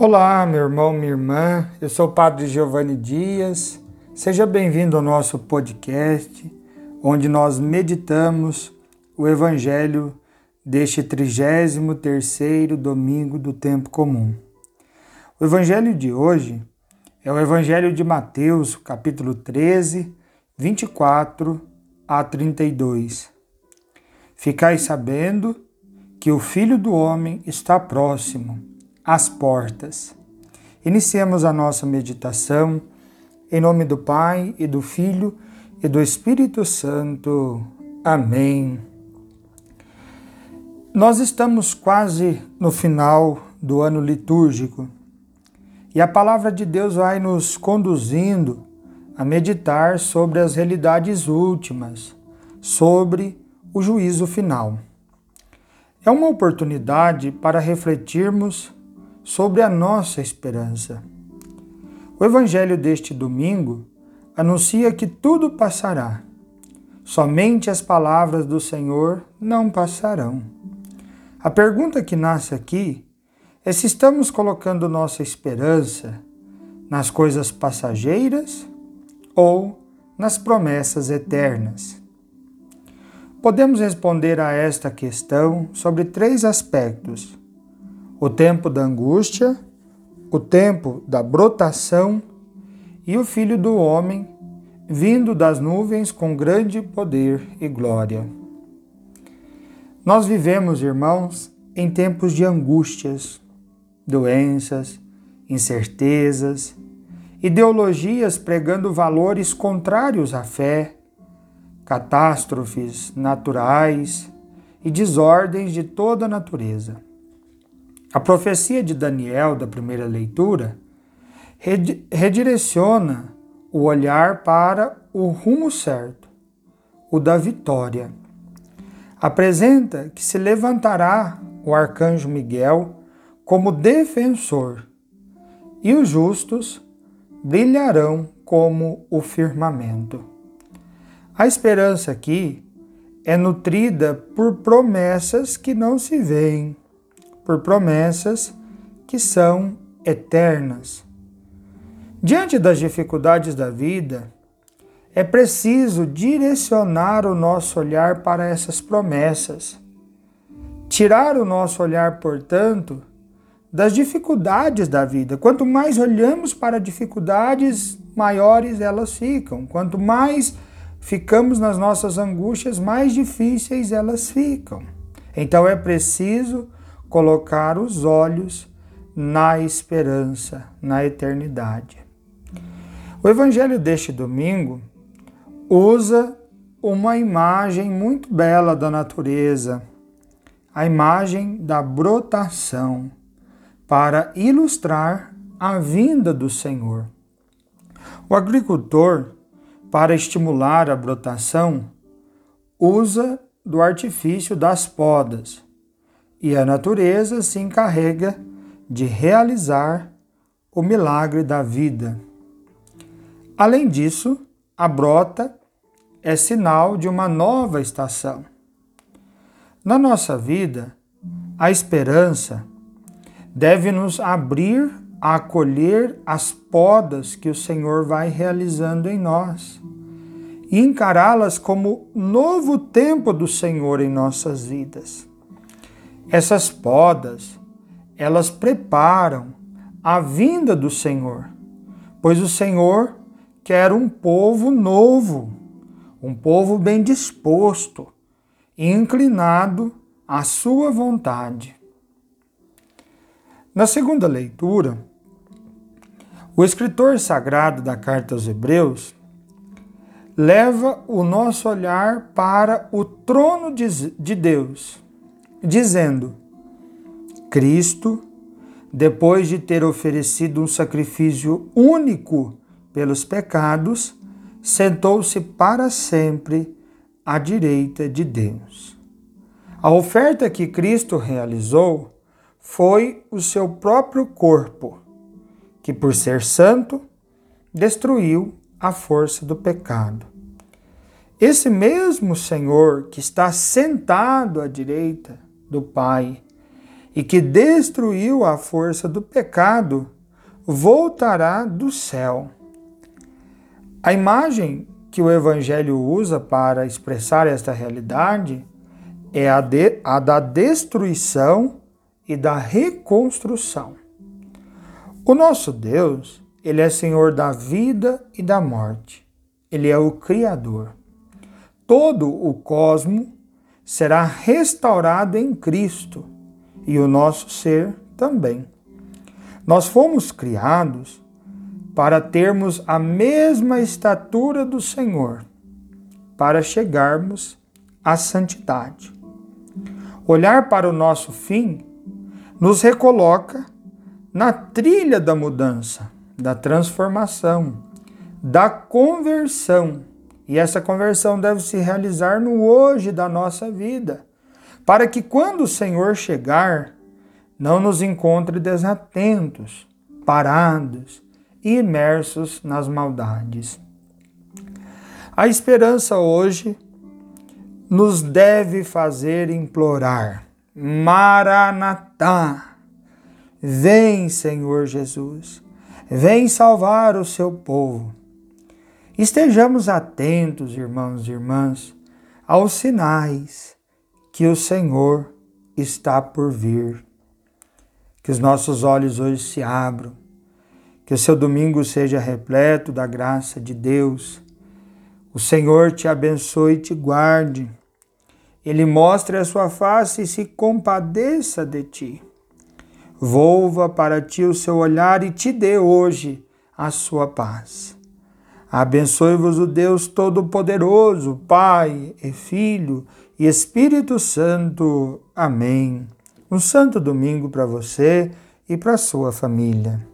Olá, meu irmão, minha irmã. Eu sou o Padre Giovanni Dias. Seja bem-vindo ao nosso podcast, onde nós meditamos o Evangelho deste 33º domingo do tempo comum. O Evangelho de hoje é o Evangelho de Mateus, capítulo 13, 24 a 32. Ficai sabendo que o Filho do Homem está próximo às portas. Iniciemos a nossa meditação em nome do Pai e do Filho e do Espírito Santo. Amém. Nós estamos quase no final do ano litúrgico e a palavra de Deus vai nos conduzindo a meditar sobre as realidades últimas, sobre o juízo final. É uma oportunidade para refletirmos sobre a nossa esperança. O evangelho deste domingo anuncia que tudo passará. Somente as palavras do Senhor não passarão. A pergunta que nasce aqui é se estamos colocando nossa esperança nas coisas passageiras ou nas promessas eternas. Podemos responder a esta questão sobre três aspectos o tempo da angústia, o tempo da brotação e o Filho do Homem vindo das nuvens com grande poder e glória. Nós vivemos, irmãos, em tempos de angústias, doenças, incertezas, ideologias pregando valores contrários à fé, catástrofes naturais e desordens de toda a natureza. A profecia de Daniel, da primeira leitura, redireciona o olhar para o rumo certo, o da vitória. Apresenta que se levantará o arcanjo Miguel como defensor e os justos brilharão como o firmamento. A esperança aqui é nutrida por promessas que não se veem por promessas que são eternas. Diante das dificuldades da vida, é preciso direcionar o nosso olhar para essas promessas. Tirar o nosso olhar, portanto, das dificuldades da vida. Quanto mais olhamos para dificuldades, maiores elas ficam. Quanto mais ficamos nas nossas angústias, mais difíceis elas ficam. Então é preciso colocar os olhos na esperança, na eternidade. O evangelho deste domingo usa uma imagem muito bela da natureza, a imagem da brotação, para ilustrar a vinda do Senhor. O agricultor, para estimular a brotação, usa do artifício das podas e a natureza se encarrega de realizar o milagre da vida. Além disso, a brota é sinal de uma nova estação. Na nossa vida, a esperança deve nos abrir a acolher as podas que o Senhor vai realizando em nós e encará-las como novo tempo do Senhor em nossas vidas. Essas podas, elas preparam a vinda do Senhor, pois o Senhor quer um povo novo, um povo bem disposto e inclinado à sua vontade. Na segunda leitura, o escritor sagrado da carta aos Hebreus leva o nosso olhar para o trono de Deus dizendo: Cristo, depois de ter oferecido um sacrifício único pelos pecados, sentou-se para sempre à direita de Deus. A oferta que Cristo realizou foi o seu próprio corpo, que, por ser santo, destruiu a força do pecado. Esse mesmo Senhor que está sentado à direita do Pai e que destruiu a força do pecado, voltará do céu. A imagem que o Evangelho usa para expressar esta realidade é a, de, a da destruição e da reconstrução. O nosso Deus, ele é Senhor da vida e da morte. Ele é o Criador. Todo o cosmo será restaurado em Cristo e o nosso ser também. Nós fomos criados para termos a mesma estatura do Senhor, para chegarmos à santidade. Olhar para o nosso fim nos recoloca na trilha da mudança, da transformação, da conversão. E essa conversão deve se realizar no hoje da nossa vida, para que quando o Senhor chegar, não nos encontre desatentos, parados e imersos nas maldades. A esperança hoje nos deve fazer implorar: Maranatá, vem, Senhor Jesus, vem salvar o seu povo. Estejamos atentos, irmãos e irmãs, aos sinais que o Senhor está por vir. Que os nossos olhos hoje se abram, que o seu domingo seja repleto da graça de Deus. O Senhor te abençoe e te guarde. Ele mostre a sua face e se compadeça de ti. Volva para ti o seu olhar e te dê hoje a sua paz. Abençoe-vos o Deus Todo-Poderoso, Pai e Filho e Espírito Santo. Amém. Um santo domingo para você e para sua família.